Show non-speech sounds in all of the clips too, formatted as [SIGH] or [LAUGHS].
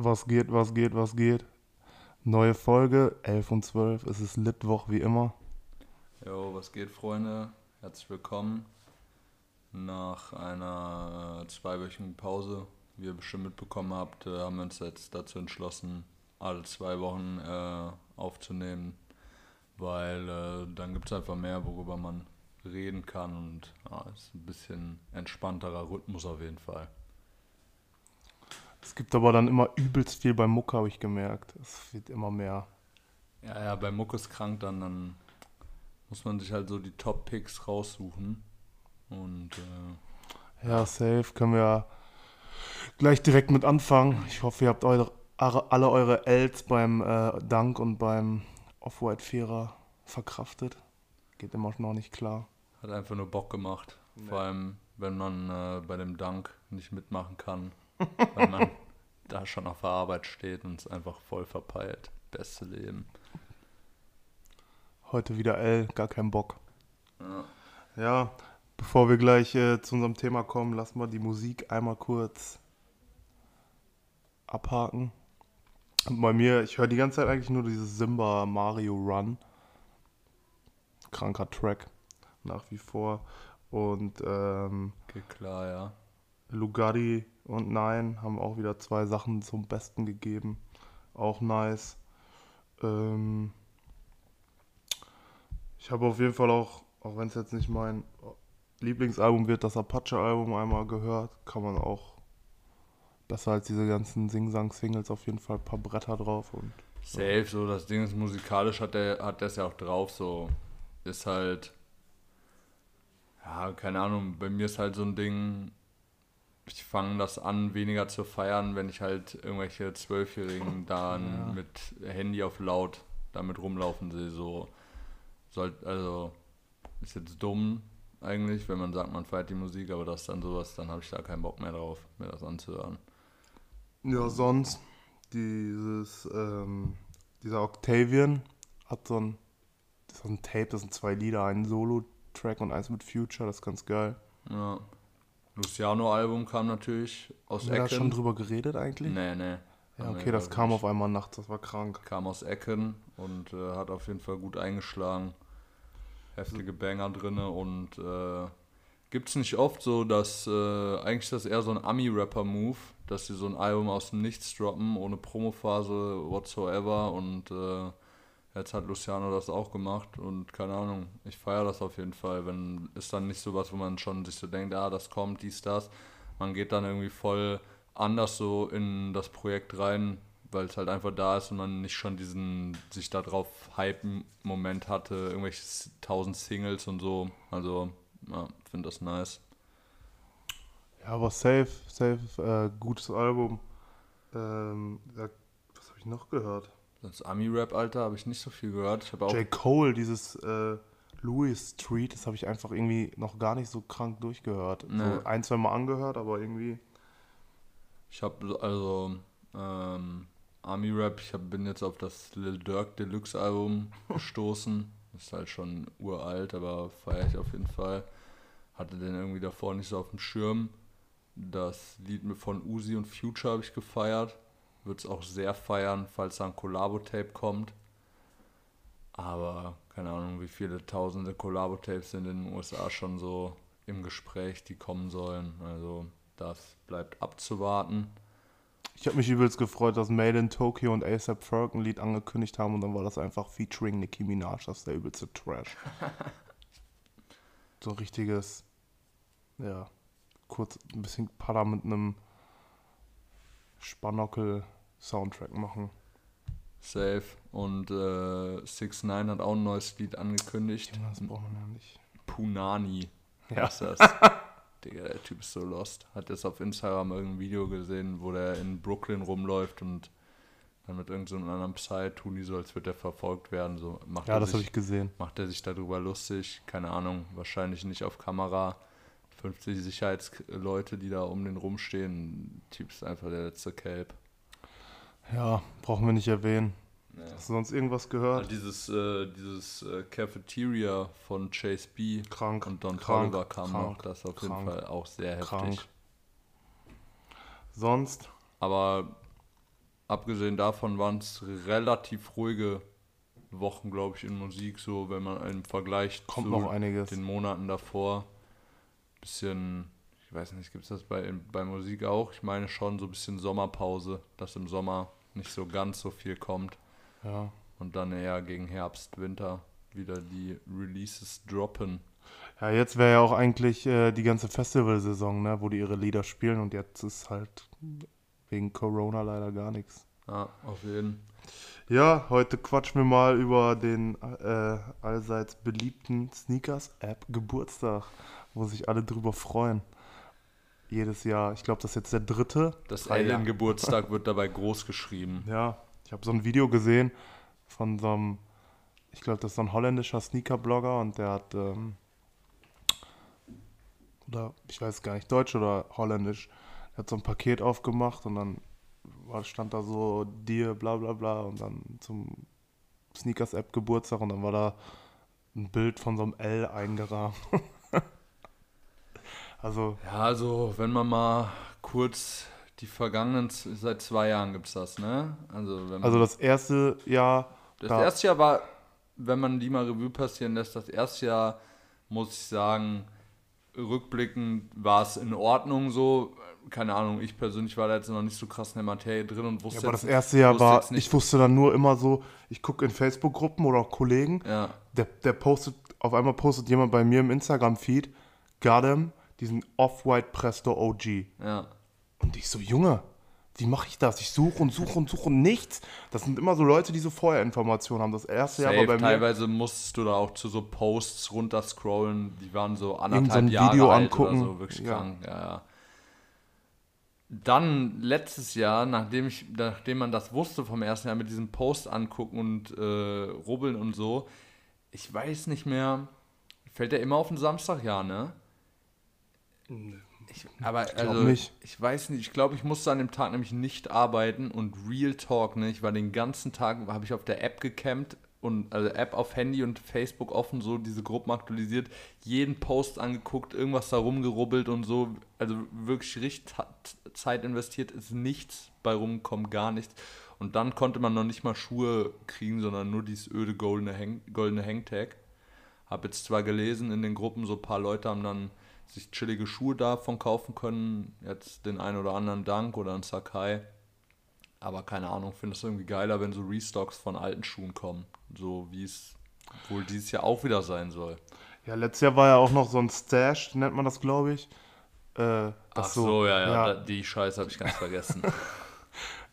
Was geht, was geht, was geht? Neue Folge, 11 und 12. Es ist Litwoch wie immer. Jo, was geht, Freunde? Herzlich willkommen nach einer zweiwöchigen Pause. Wie ihr bestimmt mitbekommen habt, äh, haben wir uns jetzt dazu entschlossen, alle zwei Wochen äh, aufzunehmen, weil äh, dann gibt es einfach mehr, worüber man reden kann und ja, ist ein bisschen entspannterer Rhythmus auf jeden Fall. Es gibt aber dann immer übelst viel bei Mucke, habe ich gemerkt. Es wird immer mehr. Ja, ja, bei Muck ist krank, dann, dann muss man sich halt so die Top-Picks raussuchen. Und äh, Ja, safe. Können wir gleich direkt mit anfangen. Ich hoffe, ihr habt eure, alle eure Ls beim äh, Dank und beim Off-White-Vierer verkraftet. Geht immer noch nicht klar. hat einfach nur Bock gemacht. Vor allem, wenn man äh, bei dem Dank nicht mitmachen kann, weil man da schon auf der Arbeit steht und es einfach voll verpeilt. Beste Leben. Heute wieder L, gar kein Bock. Ja. Ja, bevor wir gleich äh, zu unserem Thema kommen, lass mal die Musik einmal kurz abhaken. Und bei mir, ich höre die ganze Zeit eigentlich nur dieses Simba Mario Run. Kranker Track, nach wie vor. Und ähm, Geht klar, ja. Lugatti und Nein haben auch wieder zwei Sachen zum Besten gegeben. Auch nice. Ähm, ich habe auf jeden Fall auch, auch wenn es jetzt nicht mein Lieblingsalbum wird, das Apache-Album einmal gehört. Kann man auch besser als diese ganzen Sing-Sang-Singles auf jeden Fall ein paar Bretter drauf. Und Safe, so das Ding ist musikalisch hat der hat das ja auch drauf, so ist halt ja, keine Ahnung, bei mir ist halt so ein Ding, ich fange das an weniger zu feiern, wenn ich halt irgendwelche Zwölfjährigen [LAUGHS] dann Ja. mit Handy auf laut damit rumlaufen sehe, so soll also ist jetzt dumm eigentlich, wenn man sagt, man feiert die Musik, aber das ist dann sowas, dann habe ich da keinen Bock mehr drauf, mir das anzuhören. ja, sonst dieses, ähm, dieser Octavian hat so ein, so ein Tape, das sind zwei Lieder, ein Solo-Track und eins mit Future, das ist ganz geil. Ja. Luciano-Album kam natürlich aus Haben wir da Ecken. schon drüber geredet eigentlich? Nee, nee. Ja, okay, das glaub kam ich, auf einmal nachts, das war krank. Kam aus Ecken und äh, hat auf jeden Fall gut eingeschlagen. Heftige Banger drinne und äh, gibt's nicht oft so, dass äh, eigentlich das eher so ein Ami-Rapper-Move, dass sie so ein Album aus dem Nichts droppen, ohne Promophase whatsoever und äh, jetzt hat Luciano das auch gemacht und keine Ahnung, ich feiere das auf jeden Fall, wenn ist dann nicht so was, wo man schon sich so denkt, ah, das kommt, dies, das. Man geht dann irgendwie voll anders so in das Projekt rein, weil es halt einfach da ist und man nicht schon diesen sich da drauf hypen Moment hatte, irgendwelche tausend Singles und so. Also, ja, finde das nice. Ja, aber safe, safe, äh, gutes Album. Ähm, was habe ich noch gehört? Das Ami-Rap, Alter, habe ich nicht so viel gehört. Ich auch. J. Cole, dieses äh, Louis Street, das habe ich einfach irgendwie noch gar nicht so krank durchgehört. Nee. So ein, zwei Mal angehört, aber irgendwie. Ich habe also ähm, Army Rap, ich hab, bin jetzt auf das Lil Durk Deluxe Album [LAUGHS] gestoßen. Ist halt schon uralt, aber feiere ich auf jeden Fall. Hatte den irgendwie davor nicht so auf dem Schirm. Das Lied von Uzi und Future habe ich gefeiert. Würde es auch sehr feiern, falls da ein Collabo-Tape kommt. Aber keine Ahnung, wie viele tausende Collabo-Tapes sind in den USA schon so im Gespräch, die kommen sollen. Also das bleibt abzuwarten. Ich habe mich übelst gefreut, dass Made in Tokyo und ASAP Ferg ein Lied angekündigt haben und dann war das einfach featuring Nicki Minaj, das ist der übelste Trash. [LAUGHS] so ein richtiges, ja, kurz ein bisschen Padda mit einem Spanockel-Soundtrack machen. Safe. Und äh, 6 9 hat auch ein neues Lied angekündigt. Junge, Das braucht man ja nicht. Punani. Ja. Ist das. [LAUGHS] Digga, der Typ ist so lost. Hat jetzt auf Instagram irgendein Video gesehen, wo der in Brooklyn rumläuft und dann mit irgendeinem so anderen Psy tun die so, als würde er verfolgt werden. So macht Ja, er das habe ich gesehen. macht er sich darüber lustig. Keine Ahnung, wahrscheinlich nicht auf Kamera. 50 Sicherheitsleute, die da um den rumstehen. Der Typ ist einfach der letzte Kelp. Ja, brauchen wir nicht erwähnen. Ja. Hast du sonst irgendwas Ja, gehört? dieses äh, dieses äh, Cafeteria von Chase B Krank. und Don krank, Toliver kam krank, noch. Das ist auf krank, jeden Fall auch sehr heftig. krank. Sonst? Aber abgesehen davon waren es relativ ruhige Wochen, glaube ich, in Musik, so wenn man im Vergleich Kommt zu noch einiges. den Monaten davor bisschen, ich weiß nicht, gibt es das bei, bei Musik auch? Ich meine schon so ein bisschen Sommerpause, dass im Sommer nicht so ganz so viel kommt Ja. und dann eher gegen Herbst, Winter wieder die Releases droppen. Ja, jetzt wäre ja auch eigentlich äh, die ganze Festivalsaison, ne, wo die ihre Lieder spielen und jetzt ist halt wegen Corona leider gar nichts. Ja, auf jeden Ja, heute quatschen wir mal über den äh, allseits beliebten Sneakers-App Geburtstag, wo sich alle drüber freuen. Jedes Jahr. Ich glaube, das ist jetzt der dritte. Das. Alien-Geburtstag [LAUGHS] wird dabei groß geschrieben. Ja, ich habe so ein Video gesehen von so einem, ich glaube, das ist so ein holländischer Sneaker-Blogger und der hat, ähm, oder ich weiß gar nicht, deutsch oder holländisch, der hat so ein Paket aufgemacht und dann war, stand da so dir, bla bla bla und dann zum Sneakers-App Geburtstag und dann war da ein Bild von so einem L eingerahmt. [LAUGHS] also, Ja, also wenn man mal kurz die vergangenen, seit zwei Jahren gibt es das, ne? Also, also das erste Jahr, das da- erste Jahr war, wenn man die mal Revue passieren lässt, das erste Jahr, muss ich sagen, rückblickend war es in Ordnung so. Keine Ahnung, ich persönlich war da jetzt noch nicht so krass in der Materie drin und wusste ja, aber das erste Jahr war, ich wusste dann nur immer so, ich gucke in Facebook-Gruppen oder auch Kollegen, ja, der, der postet, auf einmal postet jemand bei mir im Instagram-Feed, him, diesen Off-White Presto OG. ja. Und ich so, Junge, wie mache ich das? Ich suche und suche und suche und nichts. Das sind immer so Leute, die so vorher Informationen haben. Das erste Jahr war Safe, bei mir teilweise musstest du da auch zu so Posts runterscrollen, die waren so anderthalb so Jahre Video alt angucken. oder so, wirklich Ja. krank, ja, ja. Dann letztes Jahr, nachdem, ich, nachdem man das wusste vom ersten Jahr mit diesem Post angucken und äh, rubbeln und so, ich weiß nicht mehr, fällt der immer auf den Samstag, ja, ne? Ich, aber glaub also, nicht. ich weiß nicht, ich glaube, ich musste an dem Tag nämlich nicht arbeiten und Real Talk, ne? Ich war den ganzen Tag, habe ich auf der App gecampt und also App auf Handy und Facebook offen, so diese Gruppen aktualisiert, jeden Post angeguckt, irgendwas da rumgerubbelt und so. Also wirklich richtig Zeit investiert, ist nichts bei rumgekommen, gar nichts. Und dann konnte man noch nicht mal Schuhe kriegen, sondern nur dieses öde goldene, Hang goldene Hangtag. Hab jetzt zwar gelesen in den Gruppen, so ein paar Leute haben dann sich chillige Schuhe davon kaufen können. Jetzt den einen oder anderen Dank oder ein Sakai. Aber keine Ahnung, finde es irgendwie geiler, wenn so Restocks von alten Schuhen kommen. So wie es wohl dieses Jahr auch wieder sein soll. Ja, letztes Jahr war ja auch noch so ein Stash, nennt man das, glaube ich. Äh, Ach so, ja, ja, ja. Da, die Scheiße habe ich ganz vergessen. [LAUGHS] [LAUGHS]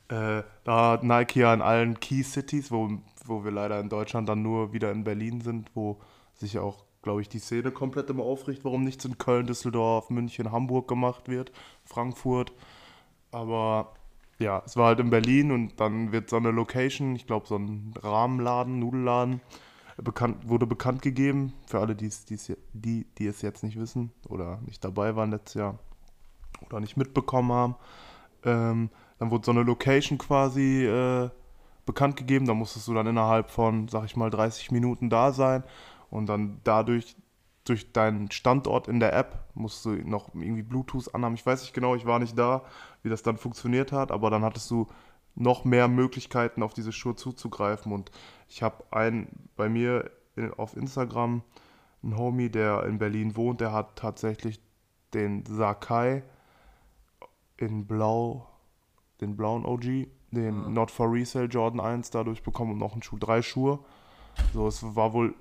Äh, da hat Nike ja in allen Key Cities, wo, wo wir leider in Deutschland dann nur wieder in Berlin sind, wo sich auch, glaube ich, die Szene komplett immer aufricht, warum nichts in Köln, Düsseldorf, München, Hamburg gemacht wird, Frankfurt. Aber ja, es war halt in Berlin und dann wird so eine Location, ich glaube so ein Rahmenladen, Nudelladen, bekannt, wurde bekannt gegeben, für alle, die's, die's, die, die es jetzt nicht wissen oder nicht dabei waren letztes Jahr oder nicht mitbekommen haben. Ähm, dann wurde so eine Location quasi äh, bekannt gegeben. Da musstest du dann innerhalb von, sag ich mal, 30 Minuten da sein. Und dann dadurch, durch deinen Standort in der App, musst du noch irgendwie Bluetooth anhaben. Ich weiß nicht genau, ich war nicht da, wie das dann funktioniert hat, aber dann hattest du noch mehr Möglichkeiten, auf diese Schuhe zuzugreifen. Und ich habe einen bei mir in, auf Instagram, einen Homie, der in Berlin wohnt, der hat tatsächlich den Sakai in Blau, den blauen OG, den Not for Resale Jordan 1 dadurch bekommen und noch einen Schuh, drei Schuhe. So, es war wohl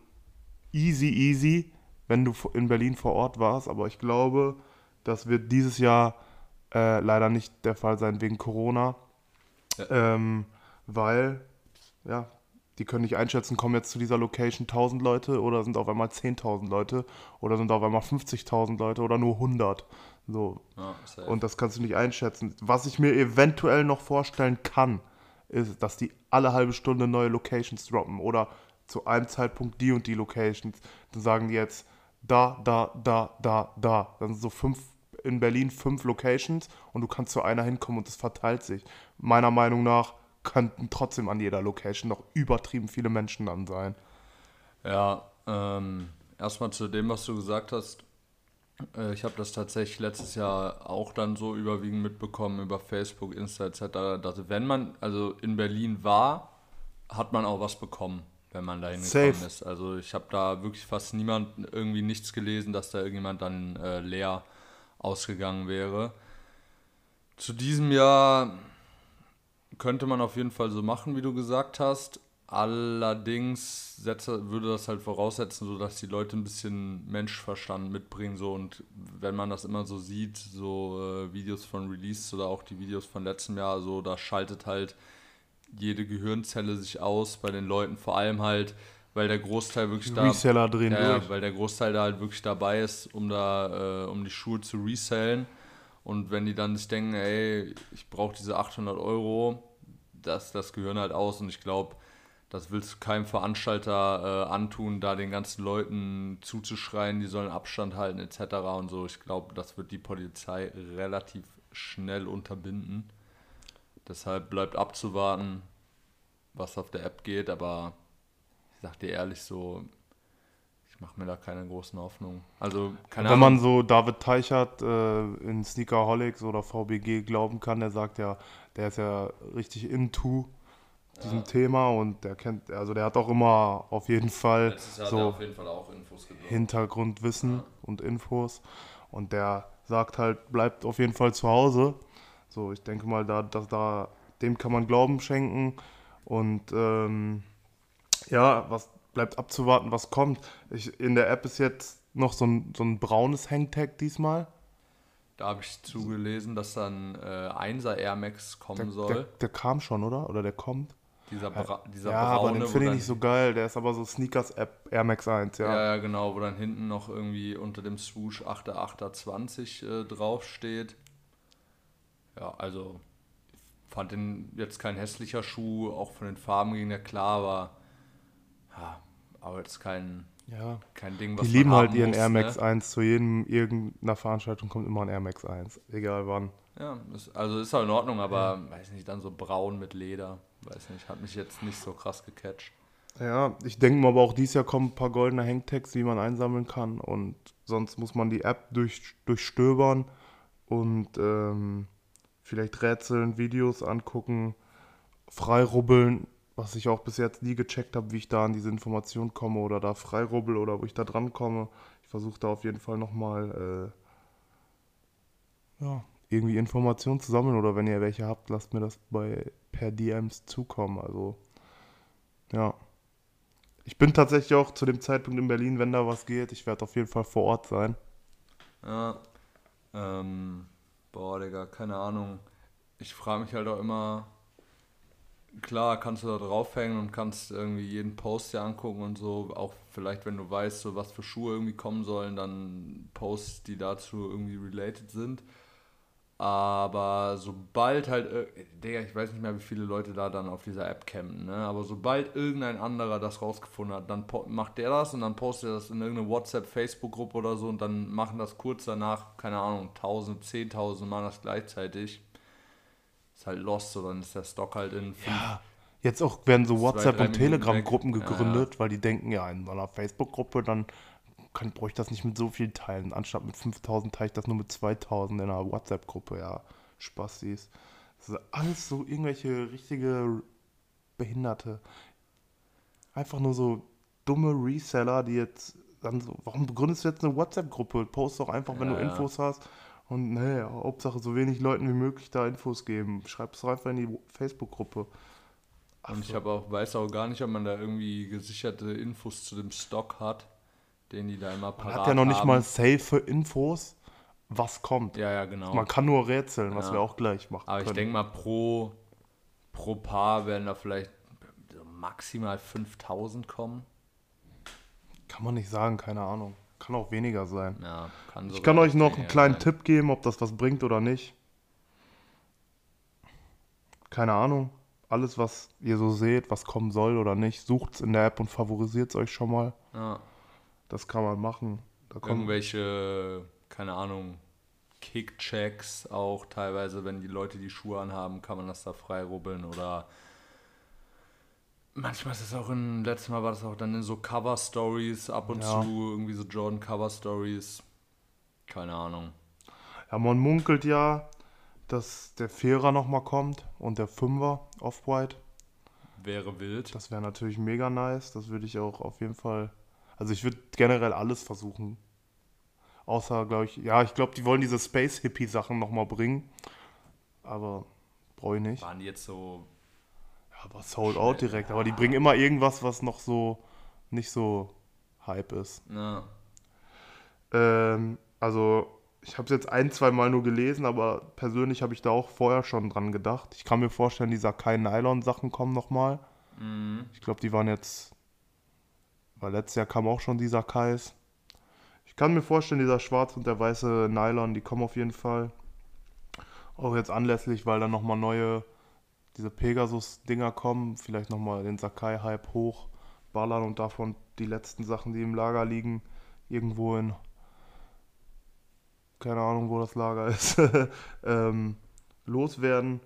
easy, easy, wenn du in Berlin vor Ort warst, aber ich glaube, das wird dieses Jahr äh, leider nicht der Fall sein wegen Corona, ähm, weil, ja, die können nicht einschätzen, kommen jetzt zu dieser Location 1000 Leute oder sind auf einmal 10.000 Leute oder sind auf einmal 50.000 Leute oder nur 100. So, Ja, safe. und das kannst du nicht einschätzen. Was ich mir eventuell noch vorstellen kann, ist, dass die alle halbe Stunde neue Locations droppen oder zu einem Zeitpunkt die und die Locations. Dann sagen die jetzt da, da, da, da, da. Dann sind so fünf in Berlin fünf Locations und du kannst zu einer hinkommen und es verteilt sich. Meiner Meinung nach könnten trotzdem an jeder Location noch übertrieben viele Menschen dann sein. Ja, ähm, erstmal zu dem, was du gesagt hast. Äh, ich habe das tatsächlich letztes Jahr auch dann so überwiegend mitbekommen über Facebook, Insta etc., dass wenn man also in Berlin war, hat man auch was bekommen, wenn man da hingekommen ist. Also ich habe da wirklich fast niemand irgendwie nichts gelesen, dass da irgendjemand dann äh, leer ausgegangen wäre. Zu diesem Jahr könnte man auf jeden Fall so machen, wie du gesagt hast. Allerdings setze, würde das halt voraussetzen, so dass die Leute ein bisschen Menschverstand mitbringen. So und wenn man das immer so sieht, so äh, Videos von Release oder auch die Videos von letztem Jahr, so da schaltet halt jede Gehirnzelle sich aus bei den Leuten, vor allem halt, weil der Großteil wirklich da Reseller drehen ja, durch. weil der Großteil da halt wirklich dabei ist, um da äh, um die Schuhe zu resellen. Und wenn die dann sich denken, ey, ich brauche diese 800 Euro, das, das gehören halt aus. Und ich glaube, das willst du keinem Veranstalter äh, antun, da den ganzen Leuten zuzuschreien, die sollen Abstand halten etc. und so. Ich glaube, das wird die Polizei relativ schnell unterbinden. Deshalb bleibt abzuwarten, was auf der App geht, aber ich sag dir ehrlich so, ich mache mir da keine großen Hoffnungen. Also, keine Wenn Ahnung. man so David Teichert äh, in Sneakerholics oder VBG glauben kann, der sagt ja, der ist ja richtig into diesem ja. Thema und der kennt, also der hat auch immer auf jeden Fall so auf jeden Fall Hintergrundwissen ja. und Infos und der sagt halt, bleibt auf jeden Fall zu Hause. So, ich denke mal, da, dass da dem kann man Glauben schenken und ähm, ja, was bleibt abzuwarten, was kommt. Ich, in der App ist jetzt noch so ein, so ein braunes Hangtag diesmal. Da habe ich zugelesen, dass dann äh, 1er Air Max kommen der, soll. Der, der, kam schon, oder? Oder der kommt? Dieser, Bra dieser ja, braune. aber den finde ich nicht so geil. Der ist aber so Sneakers-App Air Max 1, ja. Ja, ja, genau, wo dann hinten noch irgendwie unter dem Swoosh 8.8.20 äh, draufsteht. Ja, also fand den jetzt kein hässlicher Schuh, auch von den Farben ging der klar, aber ja, aber jetzt kein, ja. kein Ding, was Die lieben halt ihren muss, Air Max ne? 1. Zu jedem irgendeiner Veranstaltung kommt immer ein Air Max 1, egal wann. Ja, ist, also ist halt in Ordnung, aber ja. weiß nicht, dann so braun mit Leder, weiß nicht, hat mich jetzt nicht so krass gecatcht. Ja, ich denke mal, aber auch dieses Jahr kommen ein paar goldene Hangtags, die man einsammeln kann und sonst muss man die App durch, durchstöbern und ähm, vielleicht rätseln, Videos angucken, freirubbeln, was ich auch bis jetzt nie gecheckt habe, wie ich da an diese Information komme oder da freirubbel oder wo ich da dran komme. Ich versuche da auf jeden Fall nochmal äh, ja, irgendwie Informationen zu sammeln oder wenn ihr welche habt, lasst mir das bei per DMs zukommen. Also ja. Ich bin tatsächlich auch zu dem Zeitpunkt in Berlin, wenn da was geht. Ich werde auf jeden Fall vor Ort sein. Ja. Ähm, boah, Digga, keine Ahnung. Ich frage mich halt auch immer, klar kannst du da draufhängen und kannst irgendwie jeden Post dir angucken und so. Auch vielleicht, wenn du weißt, so was für Schuhe irgendwie kommen sollen, dann Posts, die dazu irgendwie related sind. Aber sobald halt, Digga, ich weiß nicht mehr, wie viele Leute da dann auf dieser App campen, ne? Aber sobald irgendein anderer das rausgefunden hat, dann macht der das und dann postet er das in irgendeine WhatsApp-Facebook-Gruppe oder so und dann machen das kurz danach, keine Ahnung, 1000, 10.000 machen das gleichzeitig. Ist halt lost, so dann ist der Stock halt in fünf, Ja, jetzt auch werden so WhatsApp- und Telegram-Gruppen gegründet, ja, ja. weil die denken, ja, in einer Facebook-Gruppe, dann kann, brauche ich das nicht mit so viel teilen. Anstatt mit 5000 teile ich das nur mit 2000 in einer WhatsApp-Gruppe. Ja, Spastis. Das ist alles so irgendwelche richtige Behinderte. Einfach nur so dumme Reseller, die jetzt dann so, warum begründest du jetzt eine WhatsApp-Gruppe? Post doch einfach, wenn ja, du Infos ja. hast. Und naja, Hauptsache so wenig Leuten wie möglich da Infos geben. Schreib es doch einfach in die Facebook-Gruppe. Und ich habe auch, weiß auch gar nicht, ob man da irgendwie gesicherte Infos zu dem Stock hat den die da immer parat Man hat ja noch nicht haben. mal safe Infos, was kommt. Ja, ja, genau. Man kann nur rätseln, ja. was wir auch gleich machen Aber können. ich denke mal, pro, pro Paar werden da vielleicht maximal 5000 kommen. Kann man nicht sagen, keine Ahnung. Kann auch weniger sein. Ja, kann ich kann euch noch einen kleinen sein. Tipp geben, ob das was bringt oder nicht. Keine Ahnung. Alles, was ihr so seht, was kommen soll oder nicht, sucht es in der App und favorisiert es euch schon mal. Ja. Das kann man machen. Da Irgendwelche, keine Ahnung, Kickchecks auch teilweise, wenn die Leute die Schuhe anhaben, kann man das da frei rubbeln oder manchmal ist es auch in, letztes Mal war das auch dann in so Cover-Stories ab und ja. zu, irgendwie so Jordan-Cover-Stories. Keine Ahnung. Ja, man munkelt ja, dass der Vierer nochmal kommt und der Fünfer Off-White. Wäre wild. Das wäre natürlich mega nice. Das würde ich auch auf jeden Fall. Also ich würde generell alles versuchen. Außer, glaube ich, ja, ich glaube, die wollen diese Space-Hippie-Sachen nochmal bringen. Aber brauche ich nicht. Waren die jetzt so. Ja, aber sold out direkt. Aber die bringen immer irgendwas, was noch so nicht so Hype ist. Na, Ähm, also, ich habe es jetzt ein, zwei Mal nur gelesen, aber persönlich habe ich da auch vorher schon dran kein Ich kann mir vorstellen, die Sakai Nylon Sachen kommen nochmal. mhm. Ich glaube, die waren jetzt, weil letztes Jahr kam auch schon die Sakais. Ich kann mir vorstellen, dieser schwarze und der weiße Nylon, die kommen auf jeden Fall. Auch jetzt anlässlich, weil dann nochmal neue, diese Pegasus-Dinger kommen. Vielleicht nochmal den Sakai-Hype hochballern und davon die letzten Sachen, die im Lager liegen, irgendwo in, keine Ahnung, wo das Lager [LAUGHS] ist, ähm, loswerden.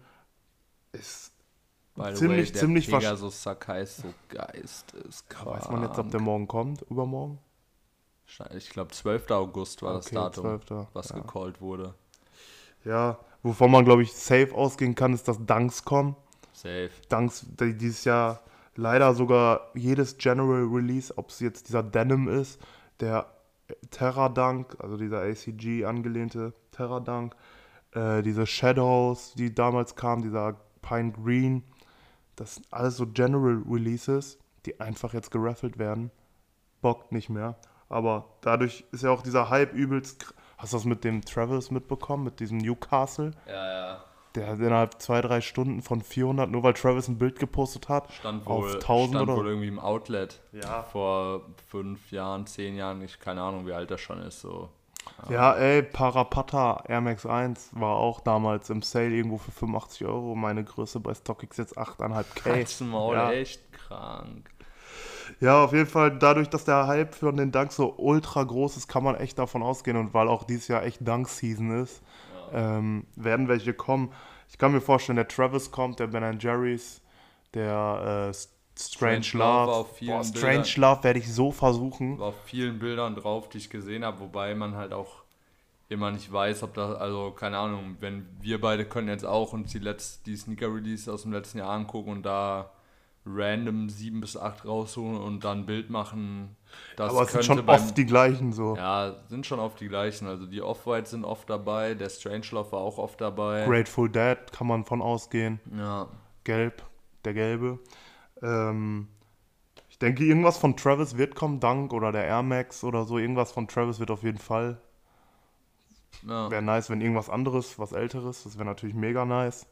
Ist By the Ziemlich- der ziemlich Pegasus Sakai ist so geisteskrank. Weiß man jetzt, ob der morgen kommt? Übermorgen? Ich glaube, 12. August war das Okay, Datum, 12.. was Ja. gecallt wurde. Ja, wovon man, glaube ich, safe ausgehen kann, ist, dass Dunks kommen. Safe. Dunks, die dieses Jahr leider sogar jedes General Release, ob es jetzt dieser Denim ist, der Terra Dunk, also dieser ACG angelehnte Terra Dunk, äh, diese Shadows, die damals kamen, dieser Pine Green, das sind alles so General Releases, die einfach jetzt geraffelt werden. Bockt nicht mehr. Aber dadurch ist ja auch dieser Hype übelst. Hast du das mit dem Travis mitbekommen, mit diesem Newcastle? Ja, ja. Der hat innerhalb zwei, drei Stunden von 400, nur weil Travis ein Bild gepostet hat, Stand auf wohl, 1000 stand oder wohl irgendwie im Outlet. Ja. Vor fünf Jahren, zehn Jahren, ich keine Ahnung, wie alt das schon ist. So. Ja, ey, Parapata Air Max 1 war auch damals im Sale irgendwo für 85 Euro. Meine Größe bei StockX jetzt 8,5K. Halt's Maul, ja. echt krank. ja, auf jeden Fall, dadurch, dass der Hype von den Dunks so ultra groß ist, kann man echt davon ausgehen. Und weil auch dieses Jahr echt Dunk-Season ist, ähm, werden welche kommen. Ich kann mir vorstellen, der Travis kommt, der Ben Jerry's, der äh, Strange, Strange Love Love. war auf vielen Boah, Strange Bildern. Love werde ich so versuchen. War auf vielen Bildern drauf, die ich gesehen habe, wobei man halt auch immer nicht weiß, ob das, also keine Ahnung, wenn wir beide können jetzt auch uns die, die Sneaker-Release aus dem letzten Jahr angucken und da random 7 bis 8 rausholen und dann ein Bild machen, das Aber es sind schon beim, oft die gleichen so. Ja, sind schon oft die gleichen. Also die Off-White sind oft dabei, der Strangelove war auch oft dabei. Grateful Dead kann man von ausgehen. Ja, Gelb, der gelbe. Ähm, ich denke, irgendwas von Travis wird kommen, Dunk oder der Air Max oder so. Irgendwas von Travis wird auf jeden Fall. ja. Wäre nice, wenn irgendwas anderes, was älteres. Das wäre natürlich mega nice.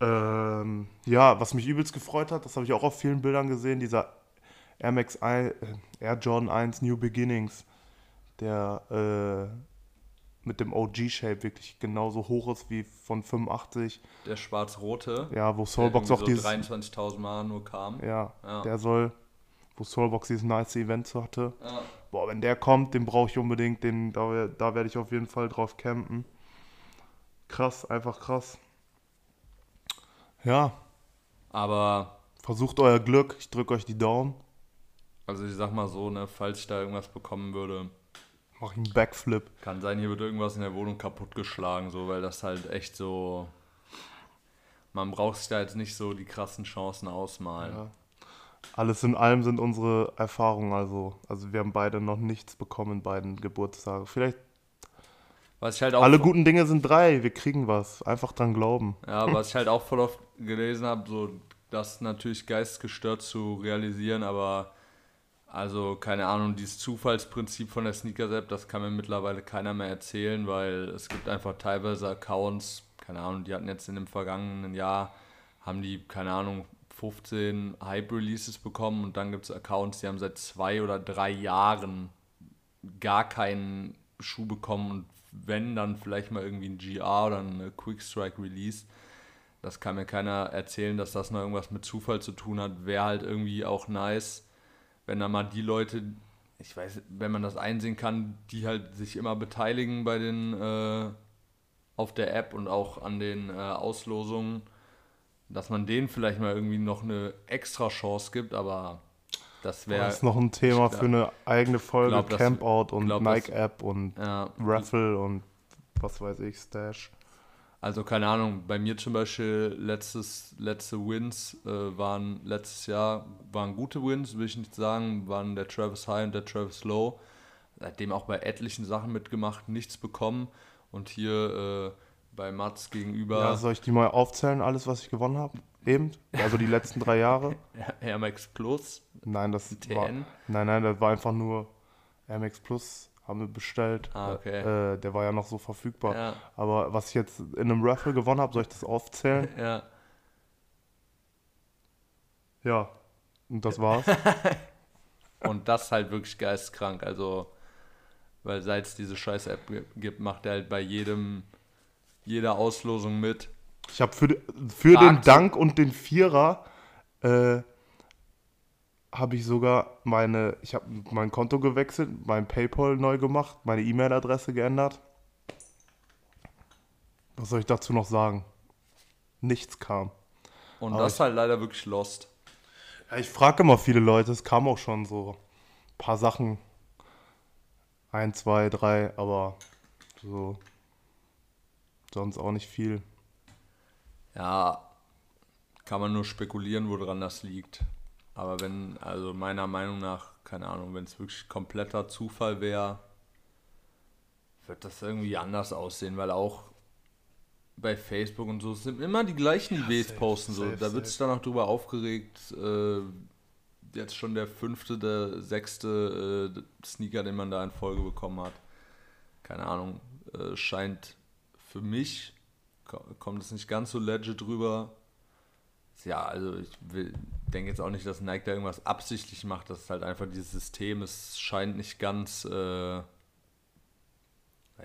Ähm, ja, was mich übelst gefreut hat, das habe ich auch auf vielen Bildern gesehen, dieser Air Max 1, äh, Air Jordan 1 New Beginnings, der äh, mit dem OG-Shape wirklich genauso hoch ist wie von 85. der schwarz-rote, Ja, wo Soulbox auch dieses. 23.000 Mal nur kam. Ja, Ja. der soll, wo Soulbox dieses nice Event so hatte. Ja. Boah, wenn der kommt, den brauche ich unbedingt, den, da, da werde ich auf jeden Fall drauf campen. Krass, einfach krass. Ja, Aber versucht euer Glück, ich drücke euch die Daumen. Also ich sag mal so, ne, falls ich da irgendwas bekommen würde, Mach ich einen Backflip. kann sein, hier wird irgendwas in der Wohnung kaputtgeschlagen, so, weil das halt echt so. Man braucht sich da jetzt nicht so die krassen Chancen ausmalen. Ja. Alles in allem sind unsere Erfahrungen, also, also wir haben beide noch nichts bekommen in beiden Geburtstagen. Vielleicht Was ich halt auch alle guten Dinge sind drei, wir kriegen was. Einfach dran glauben. Ja, was ich halt auch voll oft gelesen habe, so das natürlich geistesgestört zu realisieren, aber also keine Ahnung, dieses Zufallsprinzip von der Sneakers-App, das kann mir mittlerweile keiner mehr erzählen, weil es gibt einfach teilweise Accounts, keine Ahnung, die hatten jetzt in dem vergangenen Jahr, haben die, keine Ahnung, 15 Hype-Releases bekommen und dann gibt es Accounts, die haben seit zwei oder drei Jahren gar keinen Schuh bekommen und wenn, dann vielleicht mal irgendwie ein GR oder ein Quick Strike Release. Das kann mir keiner erzählen, dass das noch irgendwas mit Zufall zu tun hat. Wäre halt irgendwie auch nice, wenn dann mal die Leute, ich weiß, wenn man das einsehen kann, die halt sich immer beteiligen bei den, äh, auf der App und auch an den äh, Auslosungen, dass man denen vielleicht mal irgendwie noch eine extra Chance gibt, aber Das Das wäre. ist noch ein Thema glaub- für eine eigene Folge. glaub, das- Campout und glaub, das- Nike-App und Ja, Raffle und was weiß ich, Stash. Also keine Ahnung, bei mir zum Beispiel letztes, letzte Wins äh, waren letztes Jahr waren gute Wins, will ich nicht sagen, waren der Travis High und der Travis Low. Seitdem auch bei etlichen Sachen mitgemacht, nichts bekommen. Und hier äh, bei Mats gegenüber Ja, soll ich die mal aufzählen, alles, was ich gewonnen habe? Eben? Also die letzten drei Jahre? [LAUGHS] Air Max Plus, Nein, das TN. war, nein, nein, das war einfach nur MX Plus, haben wir bestellt. Ah, okay. Äh, der war ja noch so verfügbar. Ja. Aber was ich jetzt in einem Raffle gewonnen habe, soll ich das aufzählen? [LAUGHS] ja, Ja. Und das war's. [LAUGHS] und das halt wirklich geisteskrank. Also, weil seit es diese scheiß App gi- gibt, macht er halt bei jedem, jeder Auslosung mit. Ich habe für, für den Dank und den Vierer äh, habe ich sogar meine, ich habe mein Konto gewechselt, mein PayPal neu gemacht, meine E-Mail-Adresse geändert. Was soll ich dazu noch sagen? Nichts kam. Und Aber das ich- halt leider wirklich lost. Ja, ich frage immer viele Leute, es kam auch schon so ein paar Sachen. Ein, zwei, drei, aber so sonst auch nicht viel. Ja, kann man nur spekulieren, woran das liegt. Aber wenn, also meiner Meinung nach, keine Ahnung, wenn es wirklich kompletter Zufall wäre, wird das irgendwie anders aussehen, weil auch bei Facebook und so sind immer die gleichen IWs safe, posten. So. Da wird sich dann auch drüber aufgeregt, äh, jetzt schon der fünfte, der sechste äh, Sneaker, den man da in Folge bekommen hat. Keine Ahnung, äh, scheint für mich, ko- kommt es nicht ganz so legit rüber. Ja, also ich will, denke jetzt auch nicht, dass Nike da irgendwas absichtlich macht. Das ist halt einfach dieses System. Es scheint nicht ganz. Äh,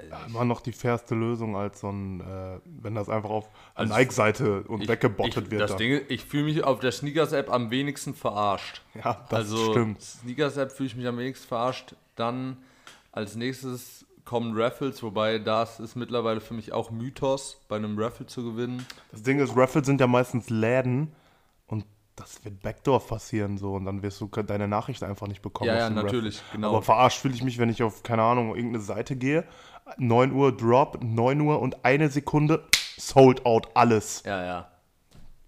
Ja, immer noch die fairste Lösung als so ein, äh, wenn das einfach auf Also Nike-Seite und Ich- weggebottet ich, wird. Das dann. Ding, ich fühle mich auf der Sneakers-App am wenigsten verarscht. ja, das also stimmt. Sneakers-App fühle ich mich am wenigsten verarscht. Dann als nächstes kommen Raffles, wobei das ist mittlerweile für mich auch Mythos, bei einem Raffle zu gewinnen. Das Ding ist, Raffles sind ja meistens Läden und das wird Backdoor passieren so und dann wirst du deine Nachricht einfach nicht bekommen. Ja, ja, dem Raffle. natürlich, genau. Aber verarscht fühle ich mich, wenn ich auf, keine Ahnung, irgendeine Seite gehe, 9 Uhr Drop, 9 Uhr und eine Sekunde sold out alles. Ja, ja.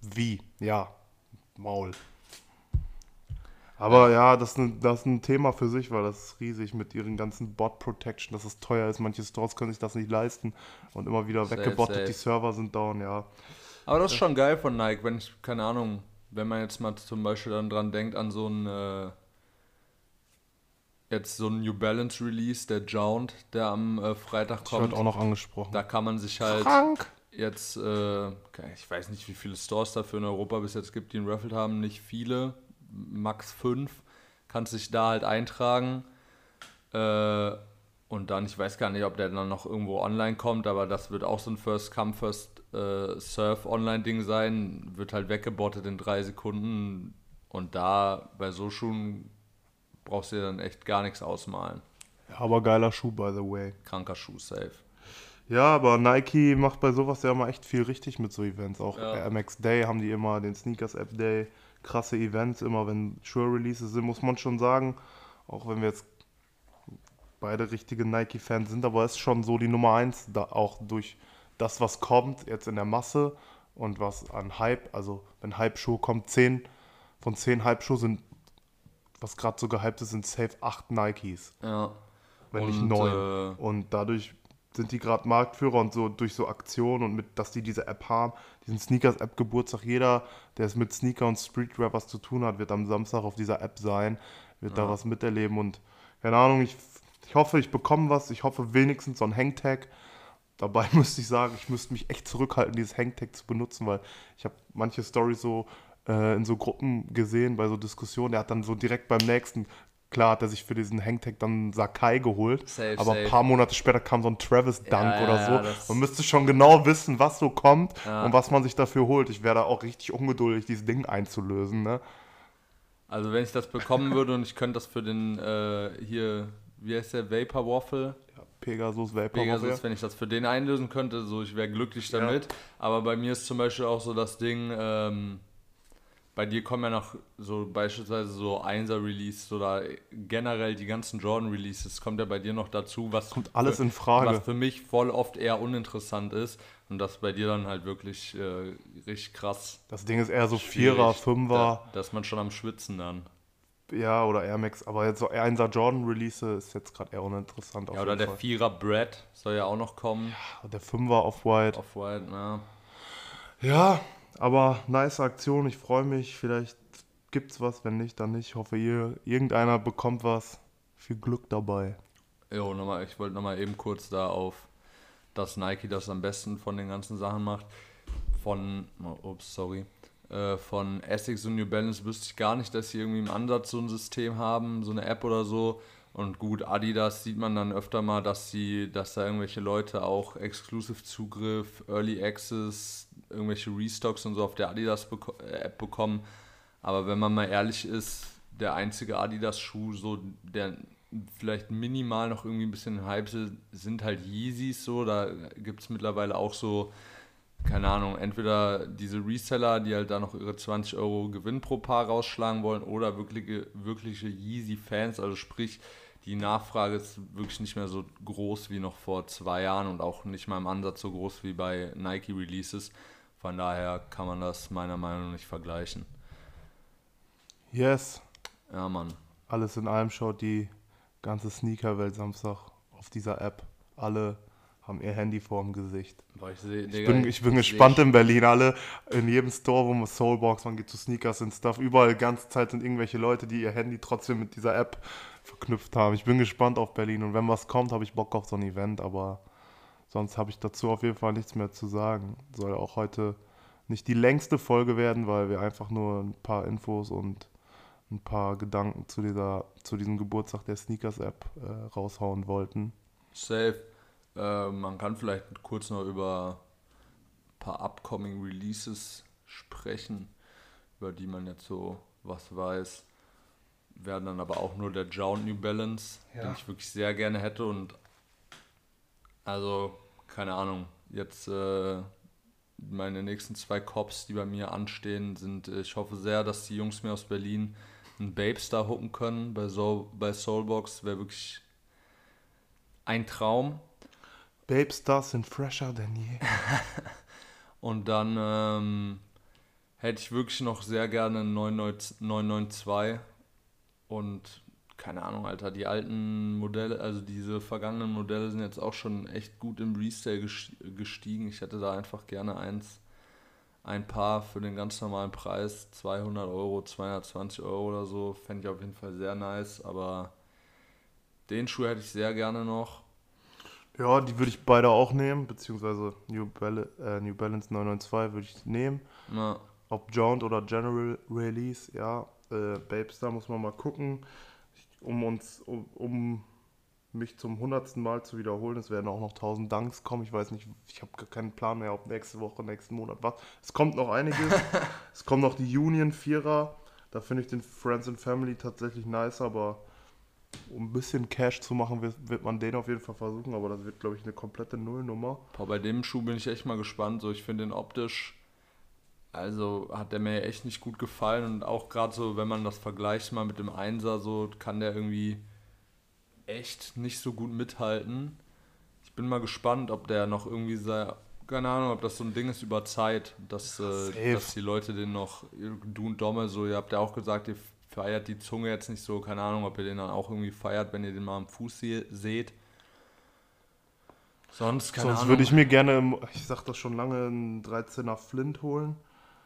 Wie? Ja, Maul. Aber ja, das, ist ein, das ist ein Thema für sich, weil das ist riesig mit ihren ganzen Bot-Protection, dass es teuer ist. Manche Stores können sich das nicht leisten und immer wieder Safe, weggebottet, safe. die Server sind down, ja. Aber das ist schon geil von Nike, wenn ich, keine Ahnung, wenn man jetzt mal zum Beispiel dann dran denkt an so ein, äh, jetzt so ein New Balance Release, der Jound, der am äh, Freitag kommt. wird auch noch angesprochen. Da kann man sich halt Krank. jetzt, äh, ich weiß nicht, wie viele Stores dafür in Europa bis jetzt gibt, die ihn raffelt haben, nicht viele, max fünf. Kannst dich da halt eintragen. Äh, und dann, ich weiß gar nicht, ob der dann noch irgendwo online kommt, aber das wird auch so ein First Come, First äh, Serve Online-Ding sein. Wird halt weggebottet in drei Sekunden. Und da bei so Schuhen brauchst du dir dann echt gar nichts ausmalen. Ja, aber geiler Schuh, by the way. Kranker Schuh, safe. Ja, aber Nike macht bei sowas ja immer echt viel richtig mit so Events. Auch Ja. Air Max Day haben die immer, den Sneakers App Day, krasse Events, immer wenn Sure-Releases sind, muss man schon sagen. Auch wenn wir jetzt beide richtige Nike-Fans sind, aber es ist schon so die Nummer eins, da auch durch das, was kommt jetzt in der Masse und was an Hype, also wenn Hype-Schuhe kommt, 10 von 10 Hype-Schuhe sind, was gerade so gehypt ist, sind safe 8 Nikes Ja. wenn nicht Und, neun. äh, und dadurch sind die gerade Marktführer und so durch so Aktionen und mit, dass die diese App haben, diesen Sneakers-App Geburtstag, jeder, der es mit Sneaker und Streetwear was zu tun hat, wird am Samstag auf dieser App sein, wird da was miterleben und keine Ahnung, ich, ich hoffe, ich bekomme was, ich hoffe wenigstens so ein Hangtag. Dabei [LAUGHS] müsste ich sagen, ich müsste mich echt zurückhalten, dieses Hangtag zu benutzen, weil ich habe manche Storys so äh, in so Gruppen gesehen, bei so Diskussionen. Der hat dann so direkt beim nächsten, klar hat er sich für diesen Hangtag dann Sakai geholt, Safe, aber safe. ein paar Monate später kam so ein Travis Dunk Ja, oder ja, so. man müsste schon genau wissen, was so kommt Ja. und was man sich dafür holt. Ich wäre da auch richtig ungeduldig, dieses Ding einzulösen. Ne? Also wenn ich das bekommen würde und ich könnte das für den äh, hier, wie heißt der, Vapor Waffle, Ja, Pegasus, Vapor Pegasus, wenn ich das für den einlösen könnte, so ich wäre glücklich damit. Aber bei mir ist zum Beispiel auch so das Ding, ähm, bei dir kommen ja noch so beispielsweise so 1er Release oder generell die ganzen Jordan Releases, kommt ja bei dir noch dazu, was Kommt alles für, in Frage. was für mich voll oft eher uninteressant ist und das bei dir dann halt wirklich äh, richtig krass. Das Ding ist eher so Vierer, Fünfer, Da, da ist man schon am Schwitzen dann. ja, oder Air Max. Aber jetzt so 1er Jordan Release ist jetzt gerade eher uninteressant. auf Ja, oder der Fall. Vierer Brad soll ja auch noch kommen. der Fünfer Off-White. Auf White, na. Ja, aber nice Aktion. Ich freue mich. Vielleicht gibt's was. Wenn nicht, dann nicht. Ich hoffe, ihr, irgendeiner bekommt was. Viel Glück dabei. Jo, nochmal, ich wollte nochmal eben kurz da auf, dass Nike das am besten von den ganzen Sachen macht. Von, oh, ups, sorry. Äh, von Essex und New Balance wüsste ich gar nicht, dass sie irgendwie im Ansatz so ein System haben, so eine App oder so. Und gut, Adidas sieht man dann öfter mal, dass sie, dass da irgendwelche Leute auch Exclusive Zugriff, Early Access, irgendwelche Restocks und so auf der Adidas äh, App bekommen. Aber wenn man mal ehrlich ist, der einzige Adidas-Schuh, so der vielleicht minimal noch irgendwie ein bisschen Hype sind halt Yeezys so. Da gibt es mittlerweile auch so, keine Ahnung, entweder diese Reseller, die halt da noch ihre 20 Euro Gewinn pro Paar rausschlagen wollen, oder wirkliche, wirkliche Yeezy-Fans, also sprich, die Nachfrage ist wirklich nicht mehr so groß wie noch vor zwei Jahren und auch nicht mal im Ansatz so groß wie bei Nike Releases. Von daher kann man das meiner Meinung nach nicht vergleichen. Yes. Ja, Mann. Alles in allem schaut die ganze Sneakerwelt Samstag auf dieser App. Alle haben ihr Handy vorm Gesicht. Boah, ich seh, Ich Digga, bin, ich bin seh gespannt in Berlin. Alle in jedem Store, wo man Soulbox, man geht zu Sneakers und Stuff. Überall die ganze Zeit sind irgendwelche Leute, die ihr Handy trotzdem mit dieser App verknüpft haben. Ich bin gespannt auf Berlin und wenn was kommt, habe ich Bock auf so ein Event, aber sonst habe ich dazu auf jeden Fall nichts mehr zu sagen. Soll auch heute nicht die längste Folge werden, weil wir einfach nur ein paar Infos und ein paar Gedanken zu dieser zu diesem Geburtstag der Sneakers App äh, raushauen wollten. Safe. Äh, man kann vielleicht kurz noch über ein paar upcoming Releases sprechen, über die man jetzt so was weiß. Werden dann aber auch nur der Jound New Balance, Ja. den ich wirklich sehr gerne hätte und also, keine Ahnung, jetzt äh, meine nächsten zwei Cops, die bei mir anstehen, sind, ich hoffe sehr, dass die Jungs mir aus Berlin einen Babestar hooken können bei, Soul, bei Soulbox. Wäre wirklich ein Traum. Babe Stars sind fresher denn je. [LAUGHS] Und dann ähm, hätte ich wirklich noch sehr gerne einen 992 992 und keine Ahnung, Alter, die alten Modelle, also diese vergangenen Modelle sind jetzt auch schon echt gut im Resale ges- gestiegen. Ich hätte da einfach gerne eins, ein Paar für den ganz normalen Preis, 200 Euro, 220 Euro oder so, fände ich auf jeden Fall sehr nice, aber den Schuh hätte ich sehr gerne noch. Ja, die würde ich beide auch nehmen, beziehungsweise New, Bal äh, New Balance 992 würde ich nehmen. Na, Ob Joint oder General Release, ja. Äh, Babestar muss man mal gucken. Um uns, um, um mich zum hundertsten Mal zu wiederholen, es werden auch noch 1000 Danks kommen. Ich weiß nicht, ich habe gar keinen Plan mehr, ob nächste Woche, nächsten Monat was. Es kommt noch einiges. [LAUGHS] es kommt noch die Union Vierer. Da finde ich den Friends and Family tatsächlich nice, aber um ein bisschen Cash zu machen, wird, wird man den auf jeden Fall versuchen. Aber das wird, glaube ich, eine komplette Nullnummer. Boah, bei dem Schuh bin ich echt mal gespannt. So, ich finde den optisch, also hat der mir echt nicht gut gefallen. Und auch gerade so, wenn man das vergleicht mal mit dem Einser, so kann der irgendwie echt nicht so gut mithalten. Ich bin mal gespannt, ob der noch irgendwie sei, keine Ahnung, ob das so ein Ding ist über Zeit, dass, äh, dass die Leute den noch, du und Domme, so, ihr habt ja auch gesagt, ihr feiert die Zunge jetzt nicht so, keine Ahnung, ob ihr den dann auch irgendwie feiert, wenn ihr den mal am Fuß se seht. Sonst, keine Sonst Ahnung. würde ich mir gerne, ich sag das schon lange, einen 13er Flint holen.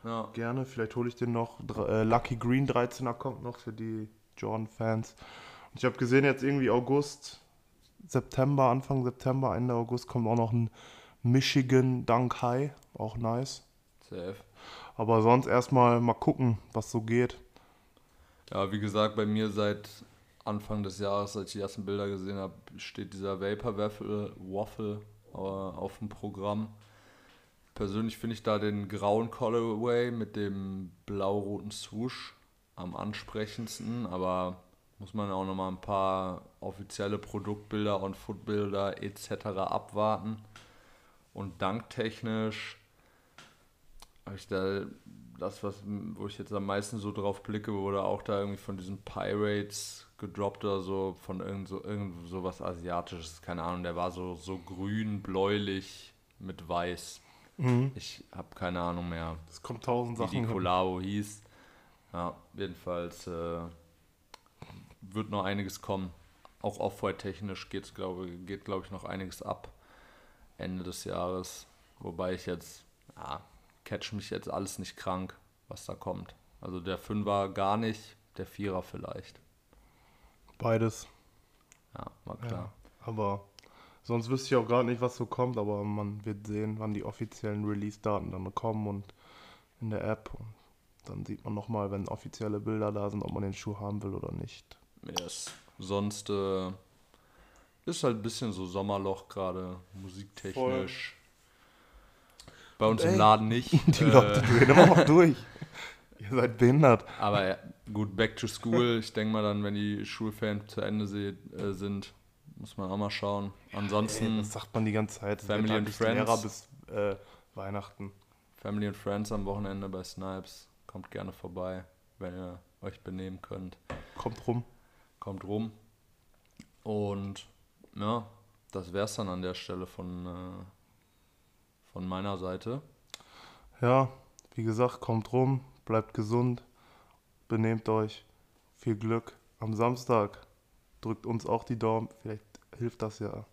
Ja. Gerne. Vielleicht hole ich den noch. Äh, Lucky Green 13er kommt noch für die Jordan-Fans. Und ich habe gesehen, jetzt irgendwie August, September, Anfang September, Ende August kommt auch noch ein Michigan Dunk High. Auch nice. Safe. Aber sonst erstmal mal gucken, was so geht. Ja, wie gesagt, bei mir seit Anfang des Jahres, als ich die ersten Bilder gesehen habe, steht dieser Vapor Waffle, Waffle äh, auf dem Programm. Persönlich finde ich da den grauen Colorway mit dem blau-roten Swoosh am ansprechendsten, aber muss man auch nochmal ein paar offizielle Produktbilder und Footbilder etc. abwarten. Und danktechnisch habe ich da das, was, wo ich jetzt am meisten so drauf blicke, wurde auch da irgendwie von diesen Pirates gedroppt oder so, von irgend so, irgend so was Asiatisches, keine Ahnung, der war so, so grün, bläulich mit weiß. Mhm. Ich habe keine Ahnung mehr, Es kommt tausend wie Sachen. die hin. Collabo hieß. Ja, jedenfalls äh, wird noch einiges kommen. Auch Off-White-technisch geht's, glaube, geht, glaube ich, noch einiges ab Ende des Jahres. Wobei ich jetzt, ja, catch mich jetzt alles nicht krank, was da kommt. Also der Fünfer gar nicht, der Vierer vielleicht. Beides. Ja, war klar. Aber sonst wüsste ich auch gar nicht, was so kommt, aber man wird sehen, wann die offiziellen Release-Daten dann kommen und in der App. Und dann sieht man nochmal, wenn offizielle Bilder da sind, ob man den Schuh haben will oder nicht. Yes. Sonst äh, ist halt ein bisschen so Sommerloch gerade, musiktechnisch. Bei uns ey, im Laden nicht. [LAUGHS] Die äh, Leute drehen immer noch durch. [LAUGHS] Ihr seid behindert. Aber ja, gut, back to school. Ich denke mal dann, wenn die Schulferien zu Ende se äh, sind, muss man auch mal schauen. Ey, Ansonsten das sagt man die ganze Zeit. Family and eigentlich Friends. Lehrer bis äh, Weihnachten. Family and Friends am Wochenende bei Snipes. Kommt gerne vorbei, wenn ihr euch benehmen könnt. Kommt rum. Kommt rum. Und ja, das wär's dann an der Stelle von, äh, von meiner Seite. Ja, wie gesagt, kommt rum, bleibt gesund, benehmt euch. Viel Glück am Samstag. Drückt uns auch die Daumen, vielleicht hilft das ja.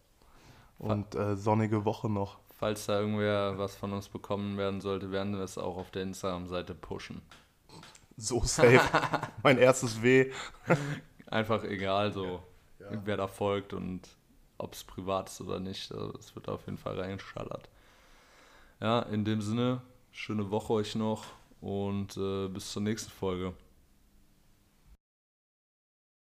Und äh, sonnige Woche noch. Falls da irgendwer was von uns bekommen werden sollte, werden wir es auch auf der Instagram-Seite pushen. So safe. [LAUGHS] mein erstes W. Einfach egal, so Ja. wer da folgt und ob es privat ist oder nicht. Also es wird auf jeden Fall reingeschallert. Ja, in dem Sinne, schöne Woche euch noch und äh, bis zur nächsten Folge.